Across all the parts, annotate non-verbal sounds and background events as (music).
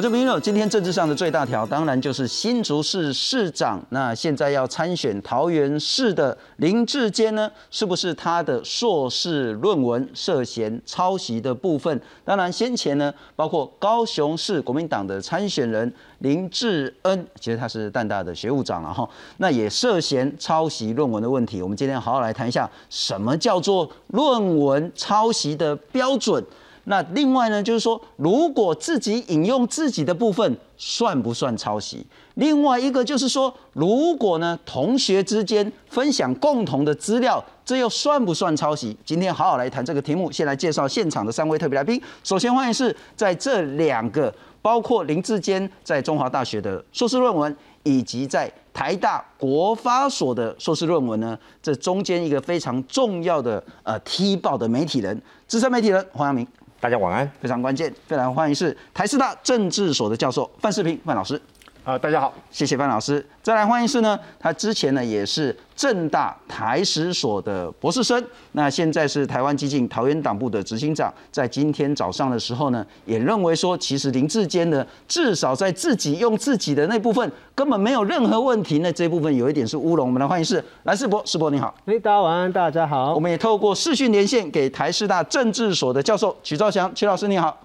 国众朋友，今天政治上的最大条，当然就是新竹市市长。那现在要参选桃园市的林志坚呢，是不是他的硕士论文涉嫌抄袭的部分？当然，先前呢，包括高雄市国民党的参选人林志恩，其实他是淡大的学务长了哈，那也涉嫌抄袭论文的问题。我们今天好好来谈一下，什么叫做论文抄袭的标准？那另外呢，就是说，如果自己引用自己的部分，算不算抄袭？另外一个就是说，如果呢，同学之间分享共同的资料，这又算不算抄袭？今天好好来谈这个题目。先来介绍现场的三位特别来宾。首先欢迎是在这两个，包括林志坚在中华大学的硕士论文，以及在台大国发所的硕士论文呢，这中间一个非常重要的呃踢爆的媒体人，资深媒体人黄阳明。大家晚安，非常关键，非常欢迎是台师大政治所的教授范世平范老师。啊，大家好，谢谢范老师。再来欢迎是呢，他之前呢也是正大台史所的博士生，那现在是台湾激进桃园党部的执行长。在今天早上的时候呢，也认为说，其实林志坚呢，至少在自己用自己的那部分根本没有任何问题，那这部分有一点是乌龙。我们来欢迎是蓝世博，世博你好。哎，大家晚安，大家好。我们也透过视讯连线给台师大政治所的教授曲兆祥，曲老师你好。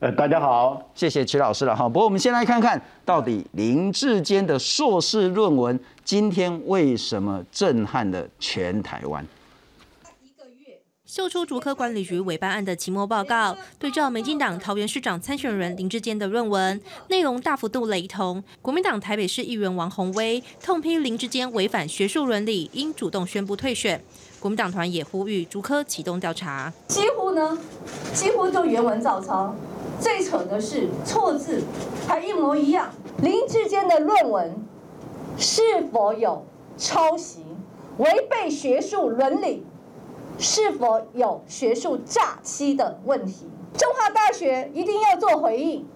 呃，大家好，谢谢曲老师了哈。不过我们先来看看到底林志坚的硕士论文今天为什么震撼了全台湾？秀出竹科管理局委办案的期末报告，对照民进党桃园市长参选人林志坚的论文，内容大幅度雷同。国民党台北市议员王宏威痛批林志坚违反学术伦理，应主动宣布退选。国民党团也呼吁竹科启动调查。几乎呢，几乎就原文照抄。最扯的是错字还一模一样。林志坚的论文是否有抄袭、违背学术伦理、是否有学术诈欺的问题？中华大学一定要做回应。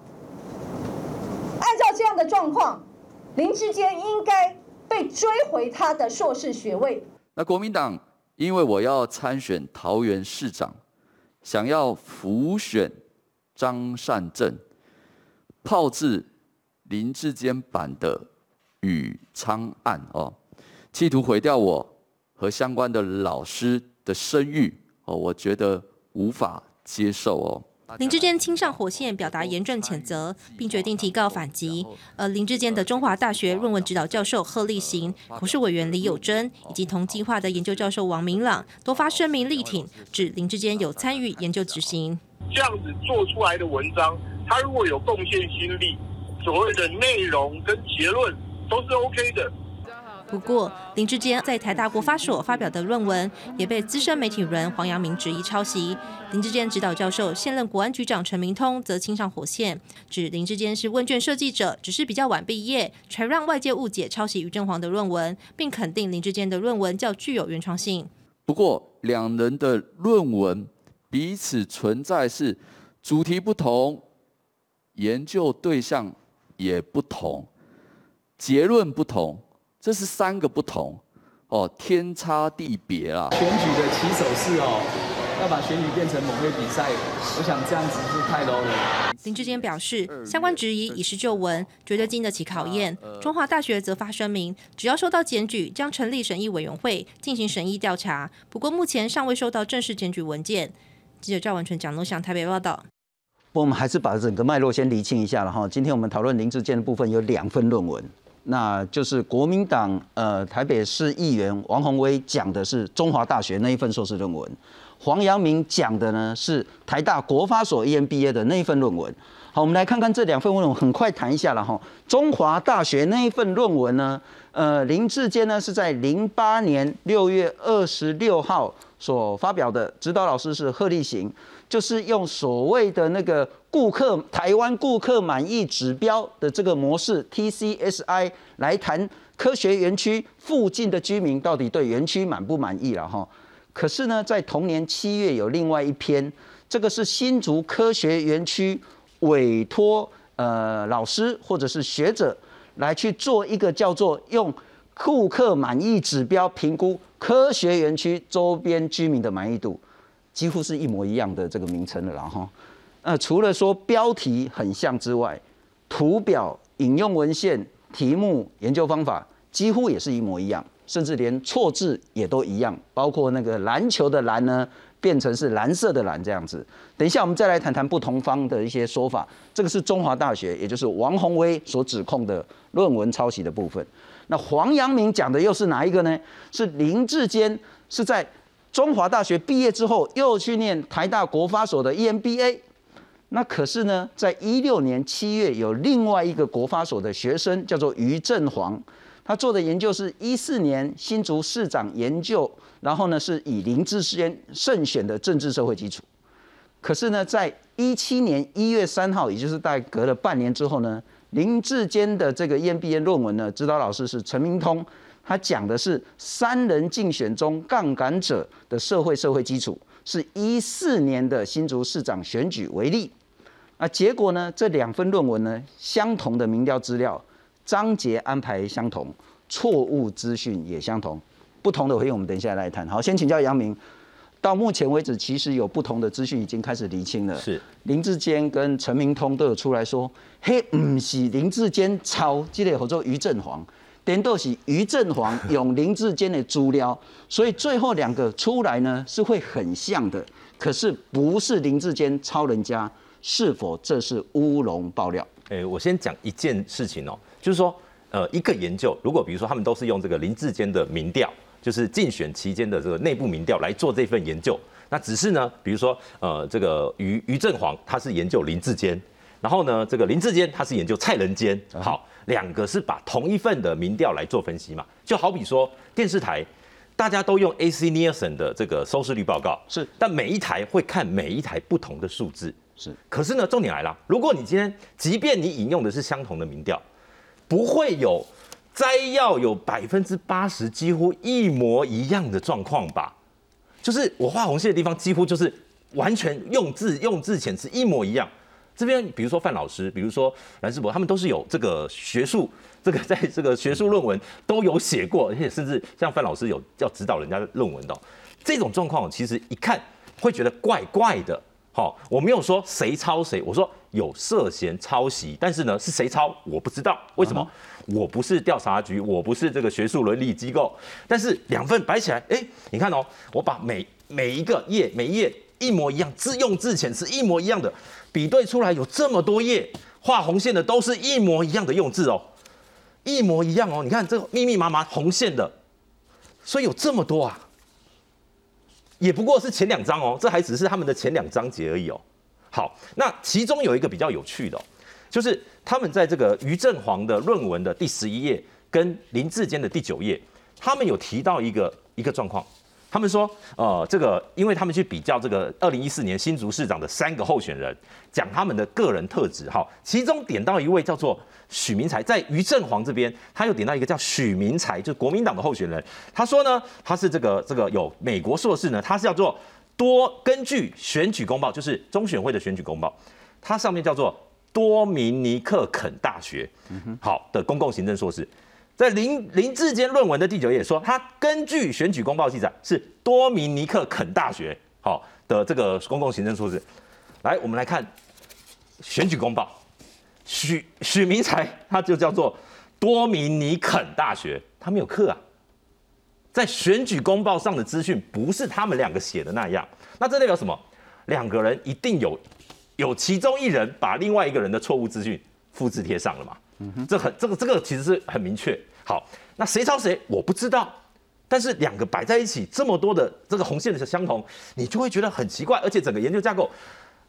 按照这样的状况，林志坚应该被追回他的硕士学位。那国民党因为我要参选桃园市长，想要浮选。张善政炮制林志坚版的宇昌案哦，企图毁掉我和相关的老师的声誉哦，我觉得无法接受哦。林志坚亲上火线，表达严正谴责，并决定提告反击。而林志坚的中华大学论文指导教授贺立行、国事委员李友珍以及同计划的研究教授王明朗，都发声明力挺，指林志坚有参与研究执行。这样子做出来的文章，他如果有贡献心力，所谓的内容跟结论都是 OK 的。不过，林志坚在台大国发所发表的论文，也被资深媒体人黄阳明质疑抄袭。林志坚指导教授、现任国安局长陈明通则亲上火线，指林志坚是问卷设计者，只是比较晚毕业，才让外界误解抄袭于正煌的论文，并肯定林志坚的论文较具有原创性。不过，两人的论文。彼此存在是主题不同，研究对象也不同，结论不同，这是三个不同哦，天差地别啊！选举的起手式哦，要把选举变成某位比赛，我想这样子是太 low 了。林志坚表示，相关质疑已是旧闻，绝对经得起考验。中华大学则发声明，只要收到检举，将成立审议委员会进行审议调查。不过目前尚未收到正式检举文件。记者赵文纯、蒋龙祥台北报道。不，我们还是把整个脉络先厘清一下了哈。今天我们讨论林志坚的部分有两份论文，那就是国民党呃台北市议员王宏威讲的是中华大学那一份硕士论文，黄阳明讲的呢是台大国发所 EMBA 的那一份论文。好，我们来看看这两份论文，很快谈一下了哈。中华大学那一份论文呢，呃，林志坚呢是在零八年六月二十六号。所发表的指导老师是贺立行，就是用所谓的那个顾客台湾顾客满意指标的这个模式 TCSI 来谈科学园区附近的居民到底对园区满不满意了哈。可是呢，在同年七月有另外一篇，这个是新竹科学园区委托呃老师或者是学者来去做一个叫做用。顾客满意指标评估科学园区周边居民的满意度，几乎是一模一样的这个名称了，然后，呃，除了说标题很像之外，图表、引用文献、题目、研究方法几乎也是一模一样，甚至连错字也都一样，包括那个篮球的篮呢，变成是蓝色的蓝这样子。等一下我们再来谈谈不同方的一些说法。这个是中华大学，也就是王宏威所指控的论文抄袭的部分。那黄阳明讲的又是哪一个呢？是林志坚是在中华大学毕业之后又去念台大国发所的 EMBA。那可是呢，在一六年七月，有另外一个国发所的学生叫做于振煌，他做的研究是一四年新竹市长研究，然后呢是以林志坚胜选的政治社会基础。可是呢，在一七年一月三号，也就是大概隔了半年之后呢，林志坚的这个 EMBA 论文呢，指导老师是陈明通，他讲的是三人竞选中杠杆者的社会社会基础。是一四年的新竹市长选举为例，那结果呢？这两份论文呢，相同的民调资料，章节安排相同，错误资讯也相同，不同的回应我们等一下来谈。好，先请教杨明，到目前为止，其实有不同的资讯已经开始厘清了。是林志坚跟陈明通都有出来说，嘿，不是林志坚抄，这个合作于振煌。点都是于振煌用林志坚的资料，(laughs) 所以最后两个出来呢是会很像的，可是不是林志坚抄人家，是否这是乌龙爆料？诶，我先讲一件事情哦，就是说，呃，一个研究，如果比如说他们都是用这个林志坚的民调，就是竞选期间的这个内部民调来做这份研究，那只是呢，比如说，呃，这个于于振煌他是研究林志坚，然后呢，这个林志坚他是研究蔡仁坚，好。两个是把同一份的民调来做分析嘛，就好比说电视台，大家都用 AC Nielsen 的这个收视率报告，是，但每一台会看每一台不同的数字，是。可是呢，重点来了，如果你今天即便你引用的是相同的民调，不会有摘要有百分之八十几乎一模一样的状况吧？就是我画红线的地方几乎就是完全用字用字遣词一模一样。这边比如说范老师，比如说蓝世博，他们都是有这个学术，这个在这个学术论文都有写过，而且甚至像范老师有要指导人家论文的，这种状况其实一看会觉得怪怪的。好，我没有说谁抄谁，我说有涉嫌抄袭，但是呢是谁抄我不知道，为什么？我不是调查局，我不是这个学术伦理机构，但是两份摆起来，哎，你看哦，我把每每一个页每一页一模一样，字用字遣词一模一样的。比对出来有这么多页画红线的都是一模一样的用字哦，一模一样哦。你看这密密麻麻红线的，所以有这么多啊，也不过是前两章哦，这还只是他们的前两章节而已哦。好，那其中有一个比较有趣的，就是他们在这个于振煌的论文的第十一页跟林志坚的第九页，他们有提到一个一个状况。他们说，呃，这个，因为他们去比较这个二零一四年新竹市长的三个候选人，讲他们的个人特质，哈，其中点到一位叫做许明才，在于振煌这边，他又点到一个叫许明才，就是国民党的候选人，他说呢，他是这个这个有美国硕士呢，他是叫做多根据选举公报，就是中选会的选举公报，它上面叫做多明尼克肯大学，好的公共行政硕士。在林林志坚论文的第九页说，他根据选举公报记载是多米尼克肯大学好的这个公共行政措施。来，我们来看选举公报，许许明才他就叫做多米尼肯大学，他没有课啊，在选举公报上的资讯不是他们两个写的那样，那这代表什么？两个人一定有有其中一人把另外一个人的错误资讯复制贴上了嘛？这很这个这个其实是很明确。好，那谁抄谁我不知道，但是两个摆在一起这么多的这个红线的相同，你就会觉得很奇怪，而且整个研究架构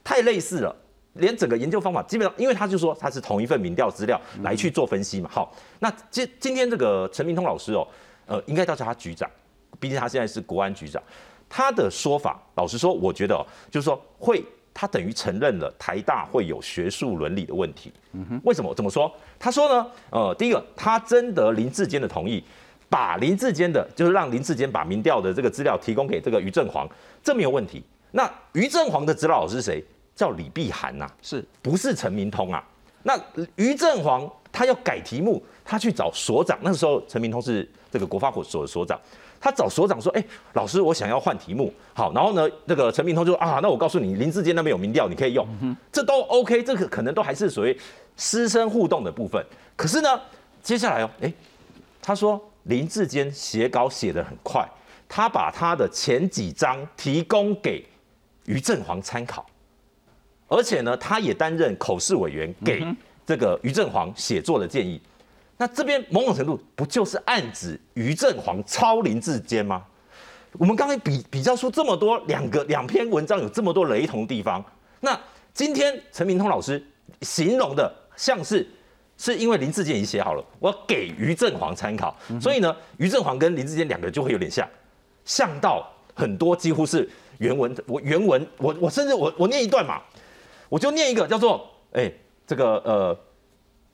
太类似了，连整个研究方法基本上，因为他就说他是同一份民调资料来去做分析嘛。好，那今今天这个陈明通老师哦，呃，应该叫他局长，毕竟他现在是国安局长，他的说法，老实说，我觉得哦，就是说会。他等于承认了台大会有学术伦理的问题。为什么？怎么说？他说呢？呃，第一个，他征得林志坚的同意，把林志坚的，就是让林志坚把民调的这个资料提供给这个于振煌，这没有问题。那于振煌的指导老师是谁？叫李碧涵呐，是不是陈明通啊？那于振煌他要改题目，他去找所长，那时候陈明通是这个国发所的所长。他找所长说，哎，老师，我想要换题目，好，然后呢，那个陈明通就说啊，那我告诉你，林志坚那边有民调，你可以用，这都 OK，这个可能都还是属于师生互动的部分。可是呢，接下来哦，哎，他说林志坚写稿写得很快，他把他的前几章提供给于振煌参考，而且呢，他也担任口试委员，给这个于振煌写作的建议。那这边某种程度不就是暗指于正煌抄林志坚吗？我们刚才比比较出这么多两个两篇文章有这么多雷同地方，那今天陈明通老师形容的像是是因为林志坚已经写好了，我给于正煌参考，所以呢，于正煌跟林志坚两个就会有点像，像到很多几乎是原文，我原文我我甚至我我念一段嘛，我就念一个叫做哎这个呃。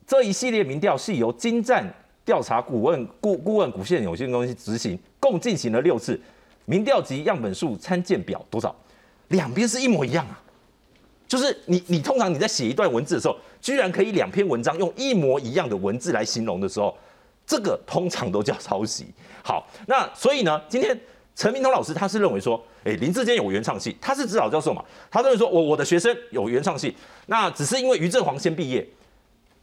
这一系列民调是由金战调查顾问顾顾问股线有限公司执行，共进行了六次民调及样本数参见表多少？两边是一模一样啊！就是你你通常你在写一段文字的时候，居然可以两篇文章用一模一样的文字来形容的时候，这个通常都叫抄袭。好，那所以呢，今天陈明通老师他是认为说，哎，林志坚有原创戏，他是指导教授嘛，他认为说我我的学生有原创戏，那只是因为于正煌先毕业。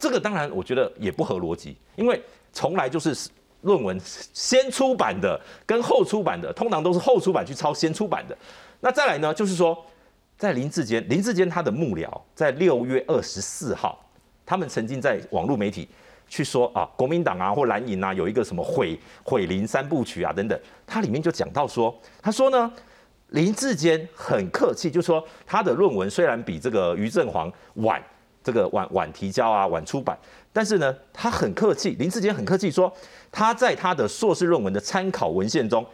这个当然，我觉得也不合逻辑，因为从来就是论文先出版的跟后出版的，通常都是后出版去抄先出版的。那再来呢，就是说，在林志坚，林志坚他的幕僚在六月二十四号，他们曾经在网络媒体去说啊，国民党啊或蓝营啊有一个什么毁毁林三部曲啊等等，他里面就讲到说，他说呢，林志坚很客气，就说他的论文虽然比这个于正煌晚。这个晚晚提交啊，晚出版，但是呢，他很客气，林志杰很客气，说他在他的硕士论文的参考文献中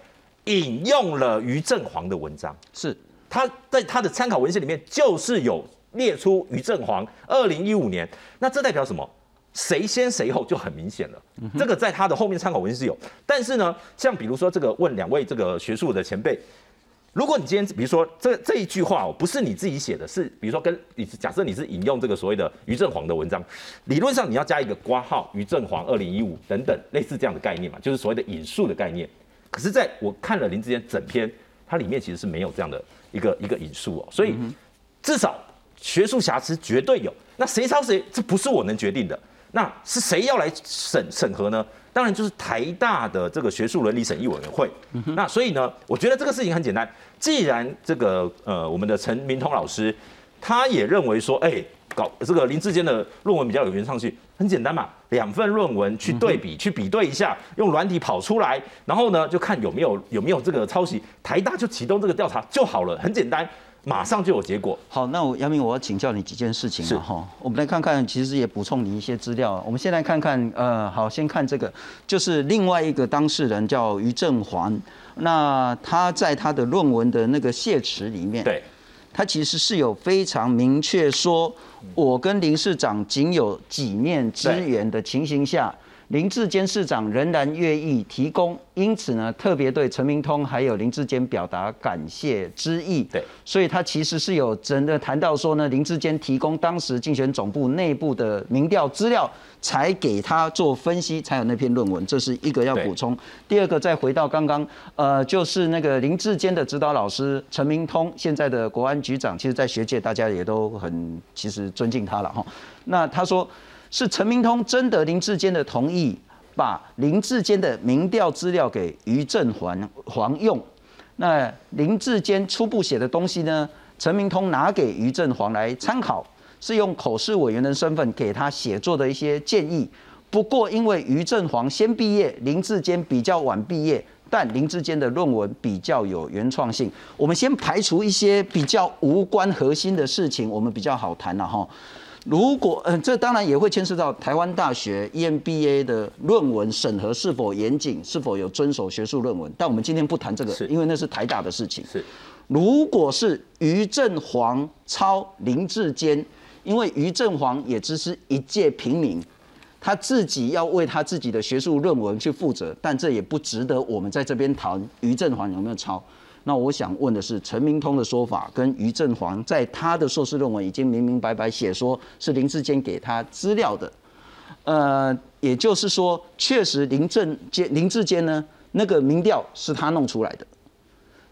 引用了于正煌的文章，是他在他的参考文献里面就是有列出于正煌二零一五年，那这代表什么？谁先谁后就很明显了。这个在他的后面参考文献是有，但是呢，像比如说这个问两位这个学术的前辈。如果你今天比如说这这一句话哦，不是你自己写的，是比如说跟你假设你是引用这个所谓的于正煌的文章，理论上你要加一个挂号，于正煌二零一五等等类似这样的概念嘛，就是所谓的引述的概念。可是在我看了林志坚整篇，它里面其实是没有这样的一个一个引述哦，所以至少学术瑕疵绝对有。那谁抄谁，这不是我能决定的。那是谁要来审审核呢？当然就是台大的这个学术伦理审议委员会。那所以呢，我觉得这个事情很简单。既然这个呃，我们的陈明通老师他也认为说，哎，搞这个林志坚的论文比较有原创性，很简单嘛，两份论文去对比，去比对一下，用软体跑出来，然后呢就看有没有有没有这个抄袭，台大就启动这个调查就好了，很简单。马上就有结果。好，那我杨明，我要请教你几件事情了哈。我们来看看，其实也补充你一些资料。我们先来看看，呃，好，先看这个，就是另外一个当事人叫于正环，那他在他的论文的那个谢词里面，对，他其实是有非常明确说，我跟林市长仅有几面之缘的情形下。林志坚市长仍然愿意提供，因此呢，特别对陈明通还有林志坚表达感谢之意。对，所以他其实是有真的谈到说呢，林志坚提供当时竞选总部内部的民调资料，才给他做分析，才有那篇论文。这是一个要补充。第二个，再回到刚刚，呃，就是那个林志坚的指导老师陈明通，现在的国安局长，其实在学界大家也都很其实尊敬他了哈。那他说。是陈明通征得林志坚的同意，把林志坚的民调资料给于正环黄用。那林志坚初步写的东西呢？陈明通拿给于正煌来参考，是用口试委员的身份给他写作的一些建议。不过因为于正煌先毕业，林志坚比较晚毕业，但林志坚的论文比较有原创性。我们先排除一些比较无关核心的事情，我们比较好谈了哈。如果嗯，这当然也会牵涉到台湾大学 EMBA 的论文审核是否严谨，是否有遵守学术论文。但我们今天不谈这个，因为那是台大的事情。是，如果是于正煌抄林志坚，因为于正煌也只是一介平民，他自己要为他自己的学术论文去负责，但这也不值得我们在这边谈于正煌有没有抄。那我想问的是，陈明通的说法跟于正煌在他的硕士论文已经明明白白写说是林志坚给他资料的，呃，也就是说，确实林正坚林志坚呢那个民调是他弄出来的。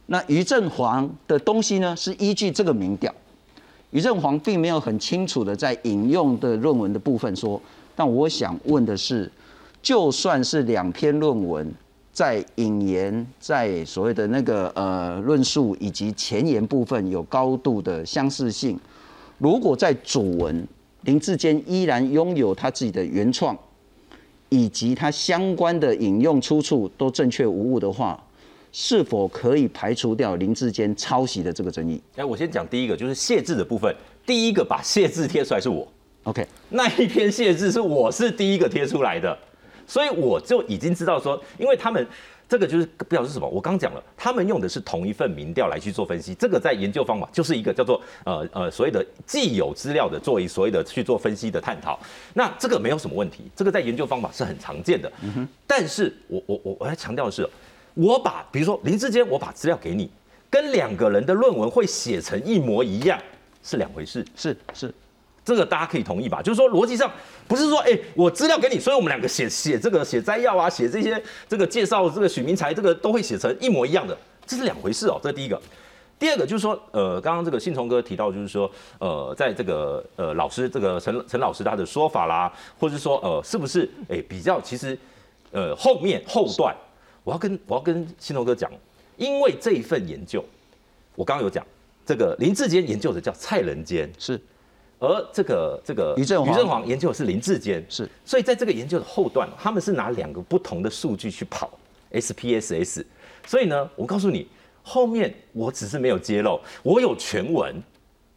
那于正煌的东西呢，是依据这个民调。于正煌并没有很清楚的在引用的论文的部分说，但我想问的是，就算是两篇论文在引言、在所谓的那个呃论述以及前言部分有高度的相似性，如果在主文林志坚依然拥有他自己的原创，以及他相关的引用出处都正确无误的话。是否可以排除掉林志坚抄袭的这个争议？哎，我先讲第一个，就是谢字的部分。第一个把谢字贴出来是我，OK，那一篇谢字是我是第一个贴出来的，所以我就已经知道说，因为他们这个就是表示什么？我刚讲了，他们用的是同一份民调来去做分析，这个在研究方法就是一个叫做呃呃所谓的既有资料的作为所谓的去做分析的探讨。那这个没有什么问题，这个在研究方法是很常见的。嗯，但是我我我我要强调的是。我把比如说林志坚，我把资料给你，跟两个人的论文会写成一模一样是两回事。是是，这个大家可以同意吧？就是说逻辑上不是说，哎，我资料给你，所以我们两个写写这个写摘要啊，写这些这个介绍这个许明才这个都会写成一模一样的，这是两回事哦。这是第一个。第二个就是说，呃，刚刚这个信从哥提到，就是说，呃，在这个呃老师这个陈陈老师他的说法啦，或者说呃是不是哎比较其实呃后面后段。我要跟我要跟新头哥讲，因为这一份研究，我刚刚有讲，这个林志坚研究的叫蔡仁坚是，而这个这个于振于正煌研究的是林志坚是，所以在这个研究的后段，他们是拿两个不同的数据去跑 SPSS，所以呢，我告诉你，后面我只是没有揭露，我有全文，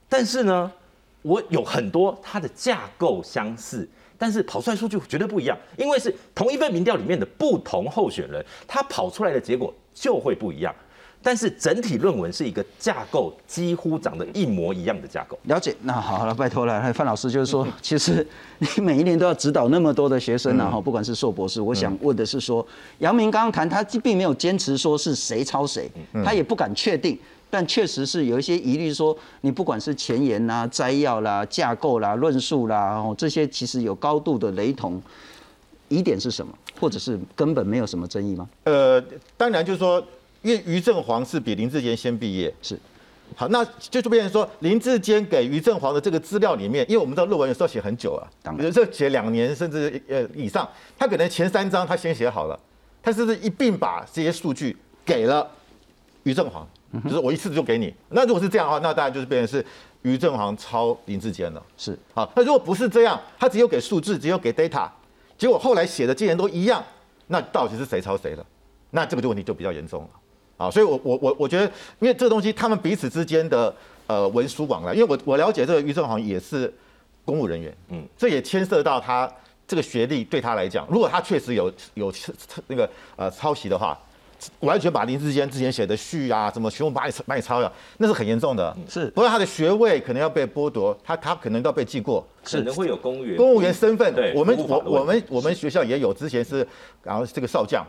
但是呢，我有很多它的架构相似。但是跑出来数据绝对不一样，因为是同一份民调里面的不同候选人，他跑出来的结果就会不一样。但是整体论文是一个架构几乎长得一模一样的架构。了解，那好了，拜托了，范老师，就是说，(laughs) 其实你每一年都要指导那么多的学生，然后不管是硕博士，我想问的是说，杨明刚刚谈，他并没有坚持说是谁抄谁，他也不敢确定。但确实是有一些疑虑，说你不管是前言啦、摘要啦、架构啦、论述啦，哦，这些其实有高度的雷同。疑点是什么？或者是根本没有什么争议吗？呃，当然就是说，因为于正煌是比林志坚先毕业，是。好，那就就变成说，林志坚给于正煌的这个资料里面，因为我们知道论文有时候写很久啊，当然这写两年甚至呃以上，他可能前三章他先写好了，他是不是一并把这些数据给了于正煌？就是我一次就给你，那如果是这样的话，那当然就是变成是于正煌抄林志坚了。是，好，那如果不是这样，他只有给数字，只有给 data，结果后来写的竟然都一样，那到底是谁抄谁的？那这个就问题就比较严重了。啊，所以我我我我觉得，因为这个东西他们彼此之间的呃文书往来，因为我我了解这个于正煌也是公务人员，嗯，这也牵涉到他这个学历对他来讲，如果他确实有有那个呃抄袭的话。完全把林志坚之前写的序啊，什么全部把你把你抄了，那是很严重的。是，不过他的学位可能要被剥夺，他他可能都要被记过，可能会有公务员公务员身份。对，我们我我们我们学校也有，之前是然后这个少将，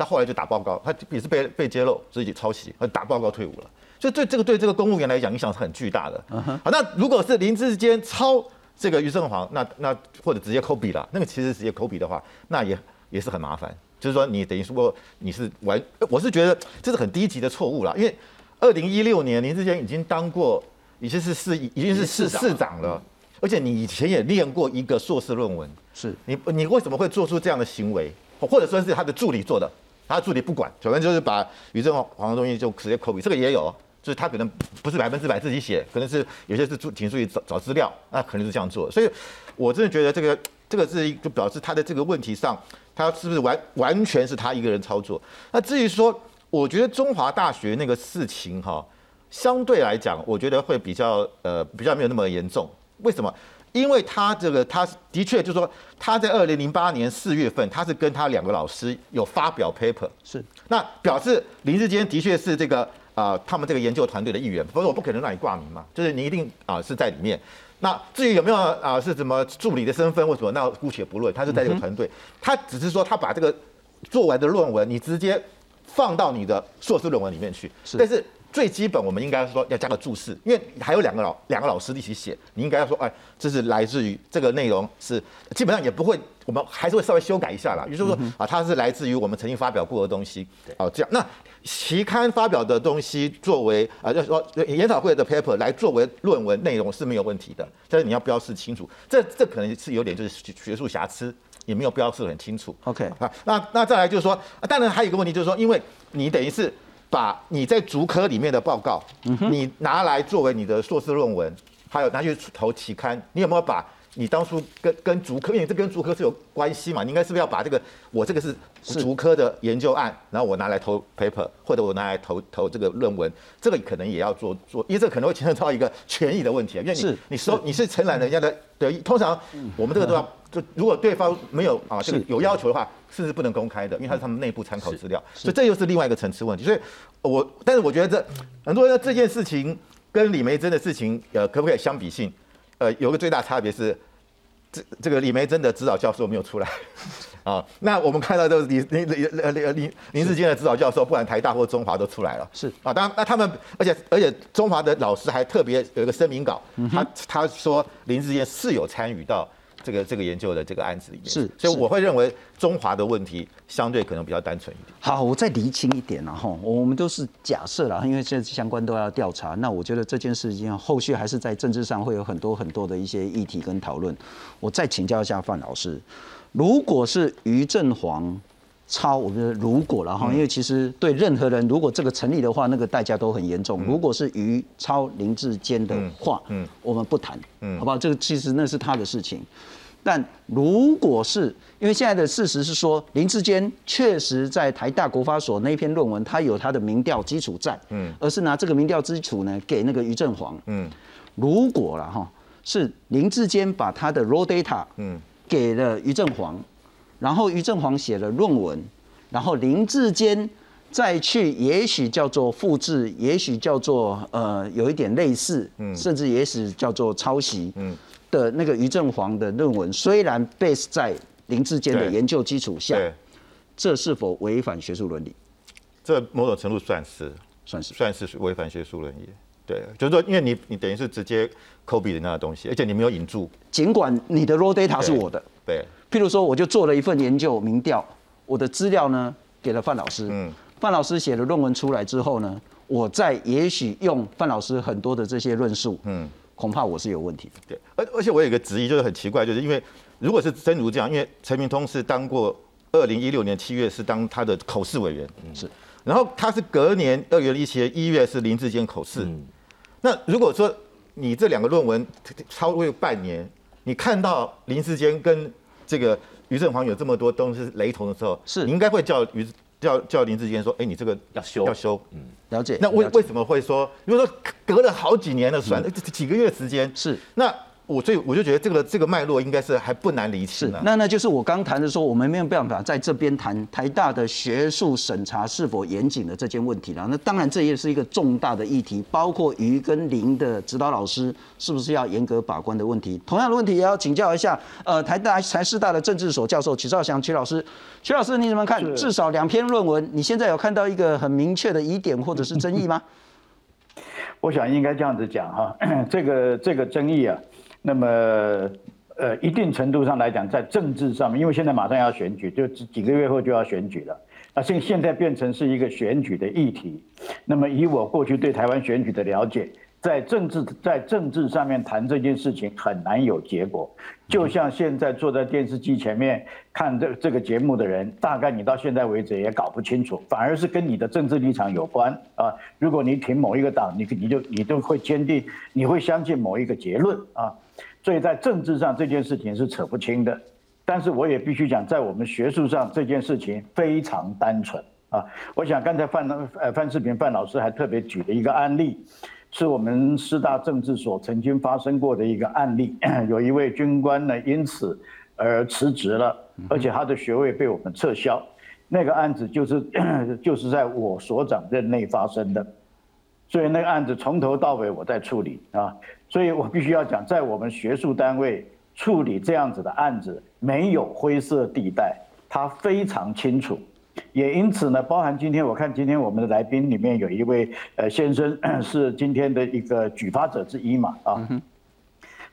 他后来就打报告，他也是被被揭露自己抄袭，他打报告退伍了。所以对这个对这个公务员来讲影响是很巨大的。好，那如果是林志坚抄这个余正煌，那那或者直接抠笔了，那个其实直接抠笔的话，那也也是很麻烦。就是说，你等于说你是完，我是觉得这是很低级的错误了。因为二零一六年林志坚已经当过，已经是市，已经是市市长了，而且你以前也念过一个硕士论文，是你你为什么会做出这样的行为？或者说是他的助理做的，他助理不管，反正就是把于正煌的东西就直接 copy，这个也有，就是他可能不是百分之百自己写，可能是有些是助请助理找找资料，那可能是这样做。所以我真的觉得这个 (laughs) 这个是就表示他的这个问题上。他是不是完完全是他一个人操作？那至于说，我觉得中华大学那个事情哈，相对来讲，我觉得会比较呃比较没有那么严重。为什么？因为他这个他的确就是说，他在二零零八年四月份，他是跟他两个老师有发表 paper，是。那表示林志坚的确是这个啊他们这个研究团队的一员，不是我不可能让你挂名嘛，就是你一定啊是在里面。那至于有没有啊是什么助理的身份或什么，那姑且不论，他是在这个团队，他只是说他把这个做完的论文，你直接放到你的硕士论文里面去。但是最基本我们应该说要加个注释，因为还有两个老两个老师一起写，你应该要说，哎，这是来自于这个内容是基本上也不会，我们还是会稍微修改一下啦，也就是说啊，它是来自于我们曾经发表过的东西，哦，这样那。期刊发表的东西作为啊，就是说研讨会的 paper 来作为论文内容是没有问题的，但是你要标示清楚，这这可能是有点就是学术瑕疵，也没有标示很清楚。OK 啊，那那再来就是说，啊当然还有一个问题就是说，因为你等于是把你在竹科里面的报告，你拿来作为你的硕士论文，还有拿去投期刊，你有没有把？你当初跟跟竹科，因为这跟竹科是有关系嘛，你应该是不是要把这个我这个是竹科的研究案，然后我拿来投 paper，或者我拿来投投这个论文，这个可能也要做做，因为这可能会牵涉到一个权益的问题啊，因为是。你你收你是承揽人家的的，通常我们这个都要就如果对方没有啊这个是有要求的话，是。是不能公开的，因为它是他们内部参考资料，所以这又是另外一个层次问题。所以我但是我觉得这很多人这件事情跟李梅珍的事情呃可不可以相比性？呃，有个最大差别是。这这个李梅珍的指导教授没有出来。(laughs) 啊，那我们看到都是李林李呃林林林志坚的指导教授，不管台大或中华都出来了，是。啊，当然那他们而且而且中华的老师还特别有一个声明稿，他他说林志坚是有参与到这个这个研究的这个案子里面，是所以我会认为中华的问题相对可能比较单纯一点。好，我再厘清一点了哈我们都是假设了，因为这相关都要调查。那我觉得这件事情后续还是在政治上会有很多很多的一些议题跟讨论。我再请教一下范老师，如果是于振煌抄，我觉得如果了哈，因为其实对任何人，如果这个成立的话，那个代价都很严重。如果是于抄林志坚的话，嗯嗯我们不谈，嗯好不好？这个其实那是他的事情。但如果是因为现在的事实是说，林志坚确实在台大国发所那篇论文，他有他的民调基础在，嗯而是拿这个民调基础呢给那个于振煌。嗯如果了哈，是林志坚把他的 raw data 嗯给了于振煌，然后于正煌写了论文，然后林志坚再去，也许叫做复制，也许叫做呃有一点类似，嗯。甚至也许叫做抄袭嗯。的那个于正煌的论文，虽然 base 在林志坚的研究基础下，对，这是否违反学术伦理？这某种程度算是。算是。算是违反学术伦理。对，就是说，因为你你等于是直接 copy 人家的东西，而且你没有引注，尽管你的 raw data 是我的，对，譬如说，我就做了一份研究民调，我的资料呢给了范老师，嗯。范老师写了论文出来之后呢，我再也许用范老师很多的这些论述，嗯。恐怕我是有问题的。对，而而且我有一个质疑，就是很奇怪，就是因为如果是真如这样，因为陈明通是当过二零一六年七月是当他的口试委员，是，然后他是隔年二月一七年一月是林志坚口试，那如果说你这两个论文超过半年，你看到林志坚跟这个于正煌有这么多东西雷同的时候，是你应该会叫于叫叫林志坚说，哎，你这个要修要修，嗯。了解那为为什么会说？如果说隔了好几年的算，这几个月时间是那我所以我就觉得这个这个脉络应该是还不难理是清啊。那那就是我刚谈的说，我们没有办法在这边谈台大的学术审查是否严谨的这件问题了。那当然这也是一个重大的议题，包括于跟林的指导老师是不是要严格把关的问题。同样的问题也要请教一下，呃，台大台师大的政治所教授曲兆祥曲老师，曲老师你怎么看？至少两篇论文，你现在有看到一个很明确的疑点或者是争议吗？(laughs) 我想应该这样子讲哈，(coughs) 这个这个争议啊，那么呃一定程度上来讲，在政治上面，因为现在马上要选举，就几几个月后就要选举了，那现现在变成是一个选举的议题。那么以我过去对台湾选举的了解，在政治在政治上面谈这件事情很难有结果。就像现在坐在电视机前面看这这个节目的人，大概你到现在为止也搞不清楚，反而是跟你的政治立场有关啊。如果你挺某一个党，你你就你都会坚定，你会相信某一个结论啊。所以在政治上这件事情是扯不清的。但是我也必须讲，在我们学术上这件事情非常单纯啊。我想刚才范呃范世平范老师还特别举了一个案例。是我们师大政治所曾经发生过的一个案例，(coughs) 有一位军官呢因此而辞职了，而且他的学位被我们撤销。那个案子就是 (coughs) 就是在我所长任内发生的，所以那个案子从头到尾我在处理啊，所以我必须要讲，在我们学术单位处理这样子的案子没有灰色地带，他非常清楚。也因此呢，包含今天我看今天我们的来宾里面有一位呃先生是今天的一个举发者之一嘛啊，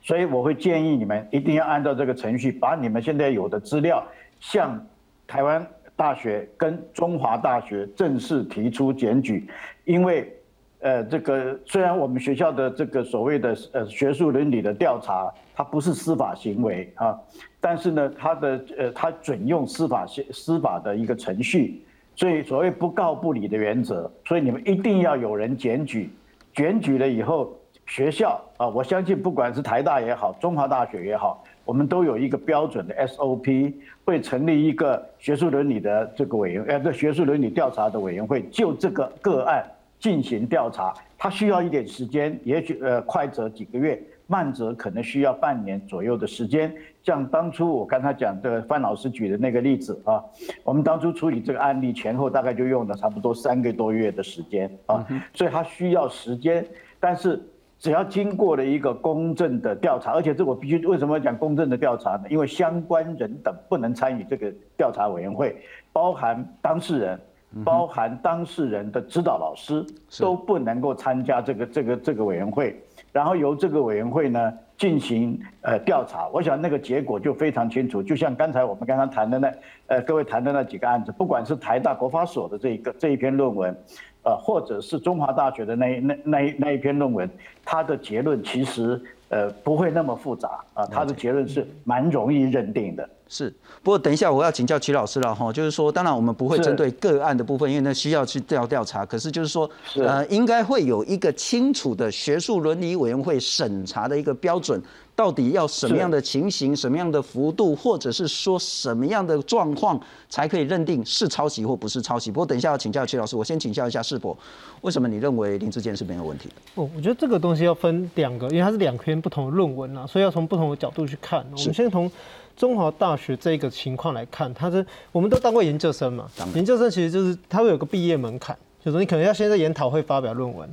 所以我会建议你们一定要按照这个程序，把你们现在有的资料向台湾大学跟中华大学正式提出检举，因为呃这个虽然我们学校的这个所谓的呃学术伦理的调查，它不是司法行为啊。但是呢，它的呃，它准用司法司司法的一个程序，所以所谓不告不理的原则，所以你们一定要有人检举，检举了以后，学校啊，我相信不管是台大也好，中华大学也好，我们都有一个标准的 SOP，会成立一个学术伦理的这个委员，呃，这学术伦理调查的委员会，就这个个案进行调查，它需要一点时间，也许呃，快则几个月。慢则可能需要半年左右的时间，像当初我刚才讲的范老师举的那个例子啊，我们当初处理这个案例前后大概就用了差不多三个多月的时间啊，所以它需要时间，但是只要经过了一个公正的调查，而且这我必须为什么要讲公正的调查呢？因为相关人等不能参与这个调查委员会，包含当事人，包含当事人的指导老师都不能够参加这个这个这个委员会。然后由这个委员会呢进行呃调查，我想那个结果就非常清楚。就像刚才我们刚刚谈的那呃各位谈的那几个案子，不管是台大国发所的这一个这一篇论文，呃或者是中华大学的那那那那一篇论文，它的结论其实呃不会那么复杂啊，它的结论是蛮容易认定的。是，不过等一下我要请教曲老师了哈，就是说，当然我们不会针对个案的部分，因为那需要去调调查。可是就是说，呃，应该会有一个清楚的学术伦理委员会审查的一个标准，到底要什么样的情形、什么样的幅度，或者是说什么样的状况才可以认定是抄袭或不是抄袭。不过等一下要请教曲老师，我先请教一下世博，为什么你认为林志坚是没有问题的？哦，我觉得这个东西要分两个，因为它是两篇不同的论文啊，所以要从不同的角度去看。我们先从。中华大学这个情况来看，它是我们都当过研究生嘛？研究生其实就是它会有个毕业门槛，就是你可能要先在研讨会发表论文，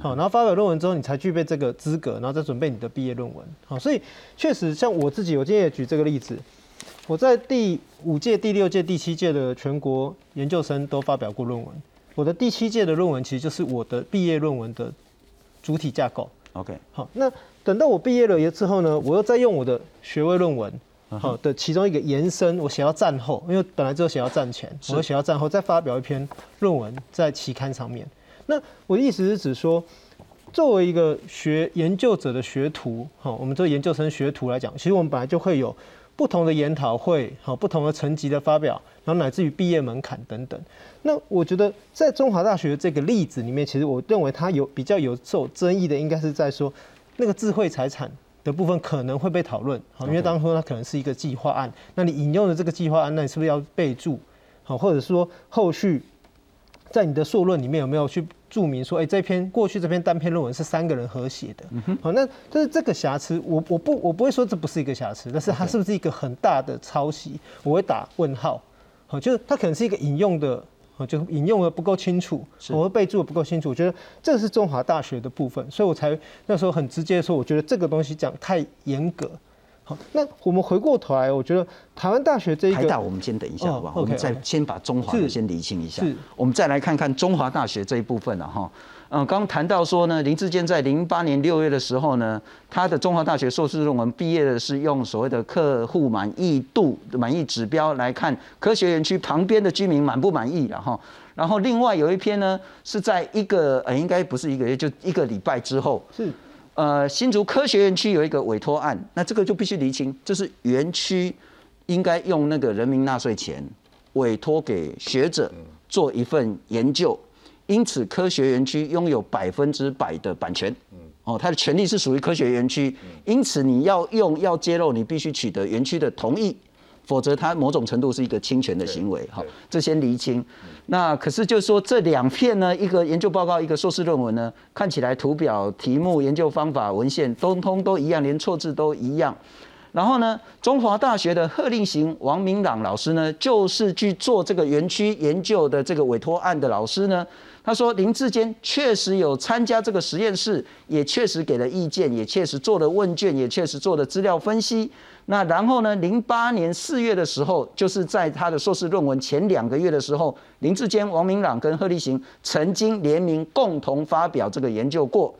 好，然后发表论文之后，你才具备这个资格，然后再准备你的毕业论文。好，所以确实像我自己，我今天也举这个例子，我在第五届、第六届、第七届的全国研究生都发表过论文。我的第七届的论文其实就是我的毕业论文的主体架构。OK，好，那等到我毕业了之后呢，我又再用我的学位论文。好的，其中一个延伸，我写到战后，因为本来只有写到战前，我写到战后再发表一篇论文在期刊上面。那我的意思是指说，作为一个学研究者的学徒，哈，我们做研究生学徒来讲，其实我们本来就会有不同的研讨会，好，不同的层级的发表，然后乃至于毕业门槛等等。那我觉得在中华大学这个例子里面，其实我认为它有比较有受争议的，应该是在说那个智慧财产。的部分可能会被讨论，好，因为当初它可能是一个计划案，那你引用的这个计划案，那你是不是要备注，好，或者说后续在你的硕论里面有没有去注明说，哎，这篇过去这篇单篇论文是三个人合写的，好，那就是这个瑕疵，我我不我不会说这不是一个瑕疵，但是它是不是一个很大的抄袭，我会打问号，好，就是它可能是一个引用的。啊，就引用的不够清楚，我会备注的不够清楚。我觉得这是中华大学的部分，所以我才那时候很直接说，我觉得这个东西讲太严格。好，那我们回过头来，我觉得台湾大学这一个台大，我们先等一下好不好？我们再先把中华的先理清一下，我们再来看看中华大学这一部分了哈。嗯，刚谈到说呢，林志坚在零八年六月的时候呢，他的中华大学硕士论文毕业的是用所谓的客户满意度满意指标来看科学园区旁边的居民满不满意然后，然后另外有一篇呢是在一个呃应该不是一个月就一个礼拜之后是呃新竹科学园区有一个委托案，那这个就必须厘清，就是园区应该用那个人民纳税钱委托给学者做一份研究。因此，科学园区拥有百分之百的版权。哦，它的权利是属于科学园区。因此，你要用要揭露，你必须取得园区的同意，否则它某种程度是一个侵权的行为。好，这先厘清。那可是就是说，这两片呢，一个研究报告，一个硕士论文呢，看起来图表、题目、研究方法、文献，通通都一样，连错字都一样。然后呢，中华大学的贺令行王明朗老师呢，就是去做这个园区研究的这个委托案的老师呢。他说林志坚确实有参加这个实验室，也确实给了意见，也确实做了问卷，也确实做了资料分析。那然后呢，零八年四月的时候，就是在他的硕士论文前两个月的时候，林志坚、王明朗跟贺立行曾经联名共同发表这个研究过。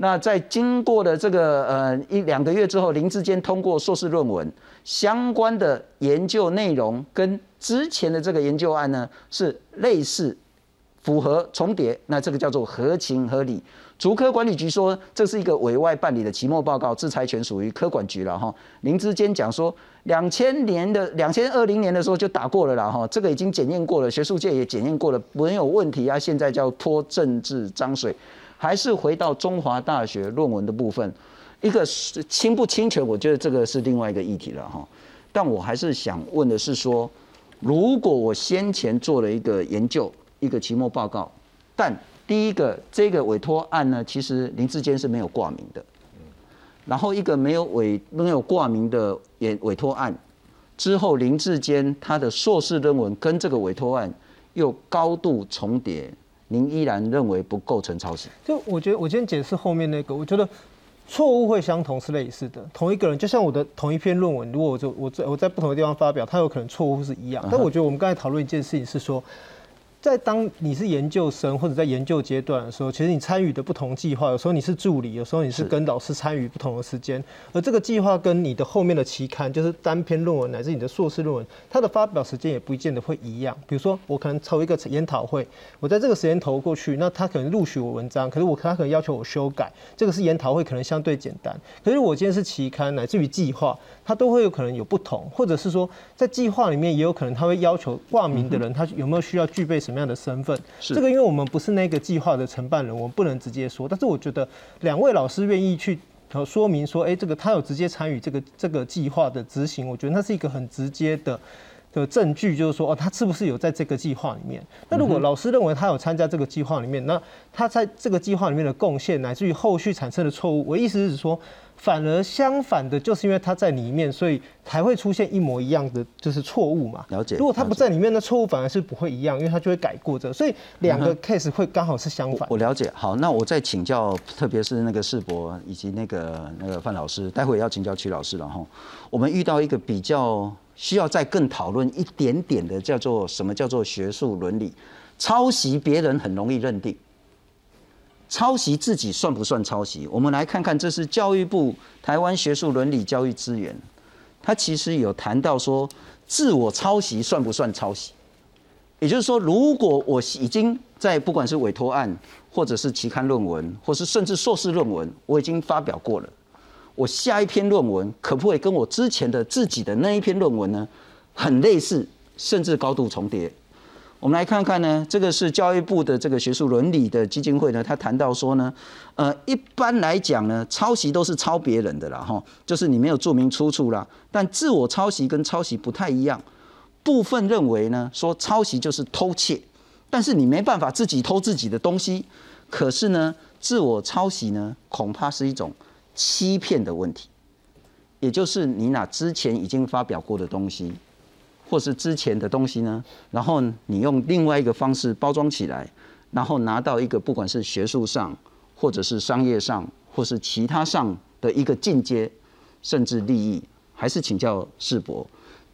那在经过了这个呃一两个月之后，林志坚通过硕士论文，相关的研究内容跟之前的这个研究案呢是类似、符合、重叠，那这个叫做合情合理。竹科管理局说这是一个委外办理的期末报告，制裁权属于科管局了哈。林志坚讲说，两千年的两千二零年的时候就打过了啦哈，这个已经检验过了，学术界也检验过了，没有问题啊。现在叫拖政治脏水。还是回到中华大学论文的部分，一个是侵不侵权，我觉得这个是另外一个议题了哈。但我还是想问的是说，如果我先前做了一个研究，一个期末报告，但第一个这个委托案呢，其实林志坚是没有挂名的，然后一个没有委没有挂名的委委托案之后，林志坚他的硕士论文跟这个委托案又高度重叠。您依然认为不构成抄袭？就我觉得，我今天解释后面那个，我觉得错误会相同是类似的。同一个人，就像我的同一篇论文，如果我就我在我在不同的地方发表，它有可能错误是一样。但我觉得我们刚才讨论一件事情是说。在当你是研究生或者在研究阶段的时候，其实你参与的不同计划，有时候你是助理，有时候你是跟老师参与不同的时间，而这个计划跟你的后面的期刊，就是单篇论文乃至你的硕士论文，它的发表时间也不见得会一样。比如说，我可能抽一个研讨会，我在这个时间投过去，那他可能录取我文章，可是我他可能要求我修改，这个是研讨会可能相对简单。可是我今天是期刊，乃至于计划，它都会有可能有不同，或者是说在计划里面也有可能他会要求挂名的人，他有没有需要具备什么样的身份？这个，因为我们不是那个计划的承办人，我们不能直接说。但是我觉得两位老师愿意去说明说，哎，这个他有直接参与这个这个计划的执行，我觉得那是一个很直接的的证据，就是说，哦，他是不是有在这个计划里面？那如果老师认为他有参加这个计划里面，那他在这个计划里面的贡献，乃至于后续产生的错误，我意思是说。反而相反的，就是因为他在里面，所以才会出现一模一样的就是错误嘛。了解。如果他不在里面，那错误反而是不会一样，因为他就会改过这，所以两个 case 会刚好是相反。我了解。好，那我再请教，特别是那个世博以及那个那个范老师，待会也要请教曲老师了哈。我们遇到一个比较需要再更讨论一点点的，叫做什么叫做学术伦理？抄袭别人很容易认定。抄袭自己算不算抄袭？我们来看看，这是教育部台湾学术伦理教育资源，它其实有谈到说，自我抄袭算不算抄袭？也就是说，如果我已经在不管是委托案，或者是期刊论文，或是甚至硕士论文，我已经发表过了，我下一篇论文可不可以跟我之前的自己的那一篇论文呢，很类似，甚至高度重叠？我们来看看呢，这个是教育部的这个学术伦理的基金会呢，他谈到说呢，呃，一般来讲呢，抄袭都是抄别人的啦，哈，就是你没有注明出处啦。但自我抄袭跟抄袭不太一样，部分认为呢，说抄袭就是偷窃，但是你没办法自己偷自己的东西。可是呢，自我抄袭呢，恐怕是一种欺骗的问题，也就是你拿之前已经发表过的东西。或是之前的东西呢，然后你用另外一个方式包装起来，然后拿到一个不管是学术上，或者是商业上，或是其他上的一个进阶，甚至利益，还是请教世博，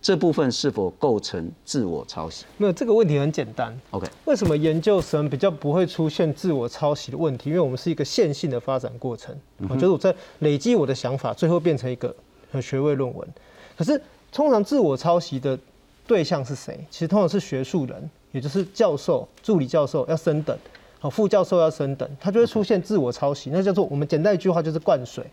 这部分是否构成自我抄袭？没有这个问题很简单。OK，为什么研究生比较不会出现自我抄袭的问题？因为我们是一个线性的发展过程，我觉得我在累积我的想法，最后变成一个学位论文。可是通常自我抄袭的。对象是谁？其实通常是学术人，也就是教授、助理教授要升等，好，副教授要升等，他就会出现自我抄袭，那叫做我们简单一句话就是灌水，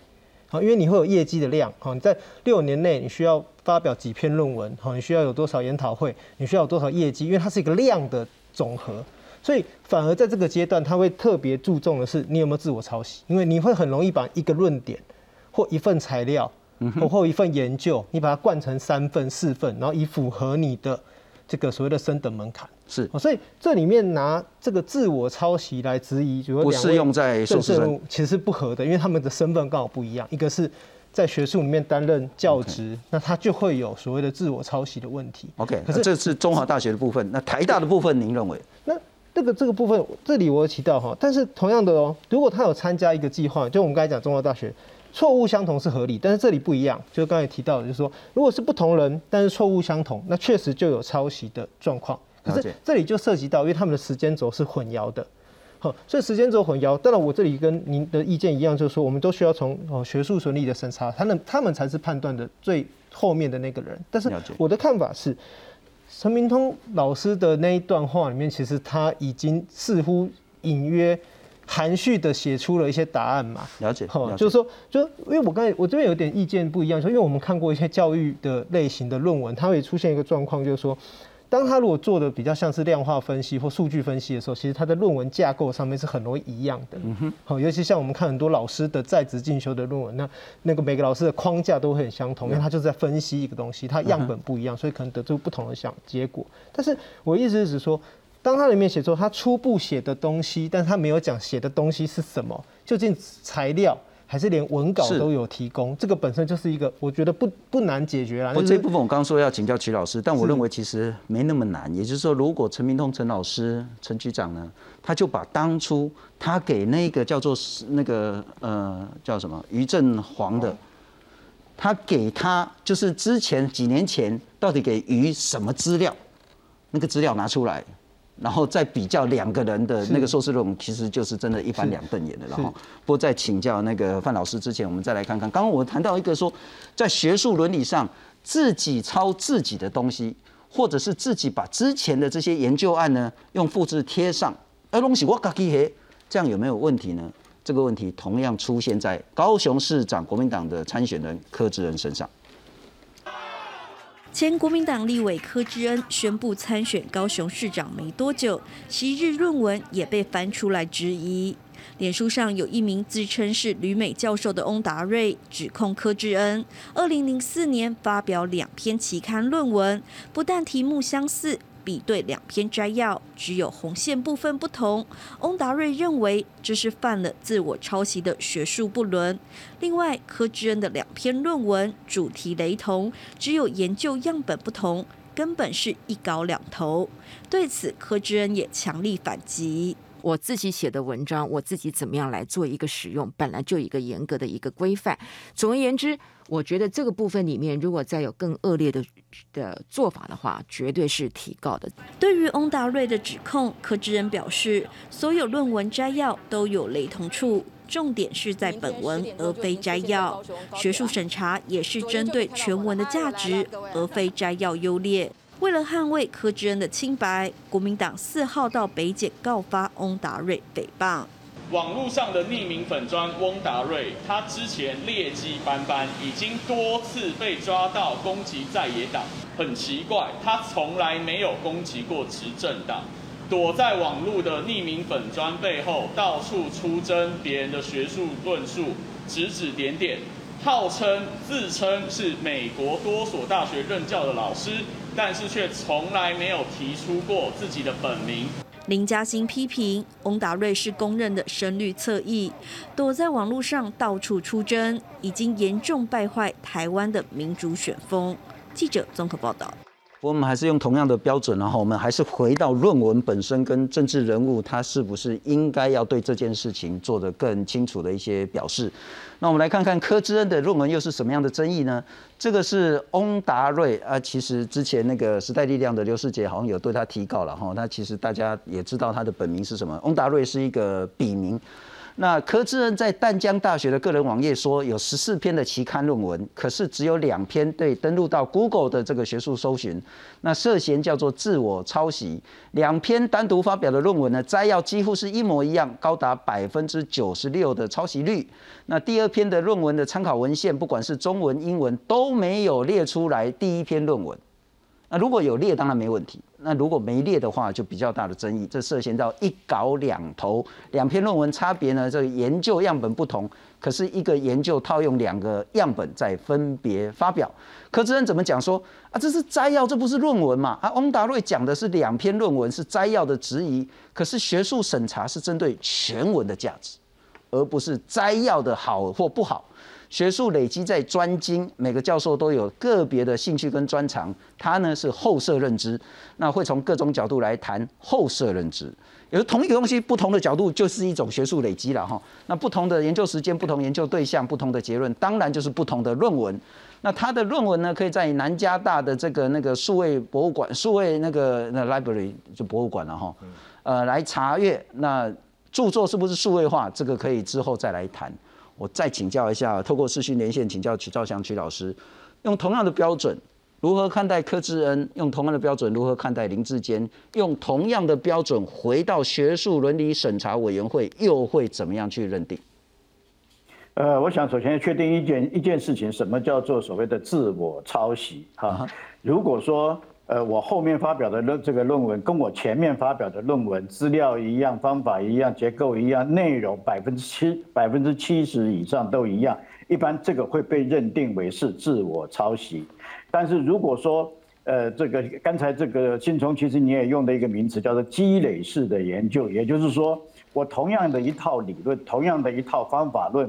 好，因为你会有业绩的量，好，你在六年内你需要发表几篇论文，好，你需要有多少研讨会，你需要有多少业绩，因为它是一个量的总和，所以反而在这个阶段，他会特别注重的是你有没有自我抄袭，因为你会很容易把一个论点或一份材料。或或一份研究，你把它灌成三份、四份，然后以符合你的这个所谓的升等门槛。是，所以这里面拿这个自我抄袭来质疑，不适用在硕士生，其实是不合的，因为他们的身份刚好不一样，一个是在学术里面担任教职，那他就会有所谓的自我抄袭的问题。OK，可是这是中华大学的部分，那台大的部分您认为？那这个这个部分，这里我有提到哈，但是同样的哦，如果他有参加一个计划，就我们刚才讲中华大学，错误相同是合理，但是这里不一样，就是刚才提到的，就是说，如果是不同人，但是错误相同，那确实就有抄袭的状况。可是这里就涉及到，因为他们的时间轴是混淆的。好，所以时间轴混淆。当然，我这里跟您的意见一样，就是说，我们都需要从哦学术伦理的审查，他们他们才是判断的最后面的那个人。但是我的看法是，陈明通老师的那一段话里面，其实他已经似乎隐约含蓄的写出了一些答案嘛。了解，好，了解就是说，就因为我刚才我这边有点意见不一样，说因为我们看过一些教育的类型的论文，它会出现一个状况，就是说，当他如果做的比较像是量化分析或数据分析的时候，其实他在论文架构上面是很容易一样的。嗯哼，好，尤其像我们看很多老师的在职进修的论文，那那个每个老师的框架都会很相同，因为他就是在分析一个东西，他样本不一样，所以可能得出不同的想结果。但是我意思是指说。当他里面写作，他初步写的东西，但是他没有讲写的东西是什么，究竟材料还是连文稿都有提供，这个本身就是一个我觉得不不难解决啦。我这一部分我刚刚说要请教曲老师，但我认为其实没那么难。也就是说，如果陈明通陈老师陈局长呢，他就把当初他给那个叫做那个呃叫什么于振煌的，他给他就是之前几年前到底给于什么资料，那个资料拿出来。然后再比较两个人的那个硕士论文，其实就是真的一翻两瞪眼的了哈。不过在请教那个范老师之前，我们再来看看，刚刚我谈到一个说，在学术伦理上，自己抄自己的东西，或者是自己把之前的这些研究案呢，用复制贴上，哎东西我自己写，这样有没有问题呢？这个问题同样出现在高雄市长国民党的参选人柯志恩身上。前国民党立委柯志恩宣布参选高雄市长没多久，昔日论文也被翻出来质疑。脸书上有一名自称是旅美教授的翁达瑞，指控柯志恩二零零四年发表两篇期刊论文，不但题目相似，比对两篇摘要只有红线部分不同。翁达瑞认为这是犯了自我抄袭的学术不伦。另外，柯志恩的两篇论文主题雷同，只有研究样本不同，根本是一搞两头。对此，柯志恩也强力反击。我自己写的文章，我自己怎么样来做一个使用，本来就有一个严格的一个规范。总而言之，我觉得这个部分里面，如果再有更恶劣的的做法的话，绝对是提高的。对于翁达瑞的指控，柯志恩表示，所有论文摘要都有雷同处。重点是在本文，而非摘要。学术审查也是针对全文的价值，而非摘要优劣。为了捍卫柯志恩的清白，国民党四号到北检告发翁达瑞诽谤。网络上的匿名粉砖翁达瑞，他之前劣迹斑斑，已经多次被抓到攻击在野党。很奇怪，他从来没有攻击过执政党，躲在网络的匿名粉砖背后，到处出征别人的学术论述，指指点点，号称自称是美国多所大学任教的老师。但是却从来没有提出过自己的本名。林嘉欣批评翁达瑞是公认的声律侧翼，躲在网络上到处出征，已经严重败坏台湾的民主选风。记者综合报道。我们还是用同样的标准，然后我们还是回到论文本身跟政治人物，他是不是应该要对这件事情做得更清楚的一些表示。那我们来看看柯志恩的论文又是什么样的争议呢？这个是翁达瑞啊，其实之前那个时代力量的刘世杰好像有对他提告了哈，他其实大家也知道他的本名是什么，翁达瑞是一个笔名。那柯志恩在淡江大学的个人网页说有十四篇的期刊论文，可是只有两篇对登录到 Google 的这个学术搜寻，那涉嫌叫做自我抄袭。两篇单独发表的论文呢，摘要几乎是一模一样，高达百分之九十六的抄袭率。那第二篇的论文的参考文献，不管是中文、英文都没有列出来第一篇论文。那如果有列，当然没问题。那如果没列的话，就比较大的争议。这涉嫌到一稿两投，两篇论文差别呢？这个研究样本不同，可是一个研究套用两个样本再分别发表。柯志恩怎么讲说啊？这是摘要，这不是论文嘛？啊，翁达瑞讲的是两篇论文是摘要的质疑，可是学术审查是针对全文的价值，而不是摘要的好或不好。学术累积在专精，每个教授都有个别的兴趣跟专长，他呢是后设认知，那会从各种角度来谈后设认知。有同一个东西，不同的角度就是一种学术累积了哈。那不同的研究时间、不同研究对象、不同的结论，当然就是不同的论文。那他的论文呢，可以在南加大的这个那个数位博物馆、数位那个那 library 就博物馆了哈，呃，来查阅。那著作是不是数位化，这个可以之后再来谈。我再请教一下，透过视讯连线请教曲兆祥曲老师，用同样的标准。如何看待柯志恩？用同样的标准，如何看待林志坚？用同样的标准，回到学术伦理审查委员会，又会怎么样去认定？呃，我想首先确定一件一件事情，什么叫做所谓的自我抄袭？哈，如果说呃我后面发表的论这个论文跟我前面发表的论文资料一样，方法一样，结构一样，内容百分之七百分之七十以上都一样，一般这个会被认定为是自我抄袭。但是如果说，呃，这个刚才这个信聪，其实你也用的一个名词叫做积累式的研究，也就是说，我同样的一套理论，同样的一套方法论，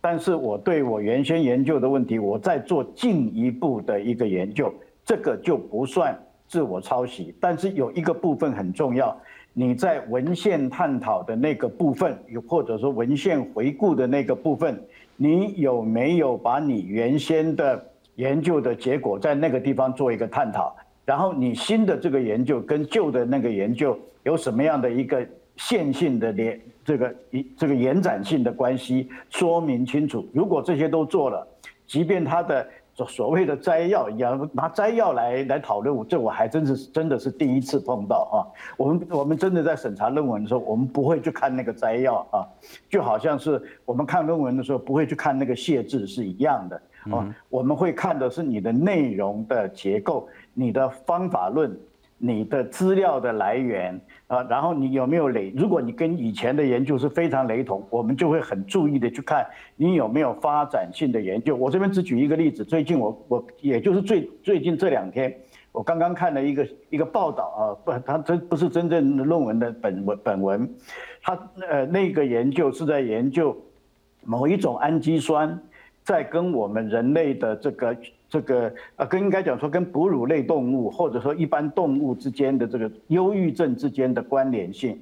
但是我对我原先研究的问题，我再做进一步的一个研究，这个就不算自我抄袭。但是有一个部分很重要，你在文献探讨的那个部分，又或者说文献回顾的那个部分，你有没有把你原先的研究的结果在那个地方做一个探讨，然后你新的这个研究跟旧的那个研究有什么样的一个线性的连这个一这个延展性的关系说明清楚。如果这些都做了，即便他的所所谓的摘要，一样拿摘要来来讨论，这我还真是真的是第一次碰到啊。我们我们真的在审查论文的时候，我们不会去看那个摘要啊，就好像是我们看论文的时候不会去看那个谢字是一样的。啊，我们会看的是你的内容的结构、你的方法论、你的资料的来源啊，然后你有没有雷？如果你跟以前的研究是非常雷同，我们就会很注意的去看你有没有发展性的研究。我这边只举一个例子，最近我我也就是最最近这两天，我刚刚看了一个一个报道啊，不，它真不是真正论文的本文本文，它呃那个研究是在研究某一种氨基酸。在跟我们人类的这个这个呃，跟应该讲说跟哺乳类动物或者说一般动物之间的这个忧郁症之间的关联性，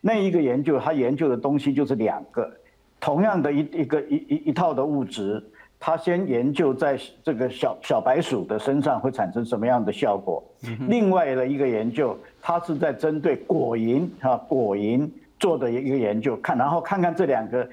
那一个研究他研究的东西就是两个，同样的一一个一一一套的物质，他先研究在这个小小白鼠的身上会产生什么样的效果，另外的一个研究，它是在针对果蝇啊果蝇做的一个研究，看然后看看这两个。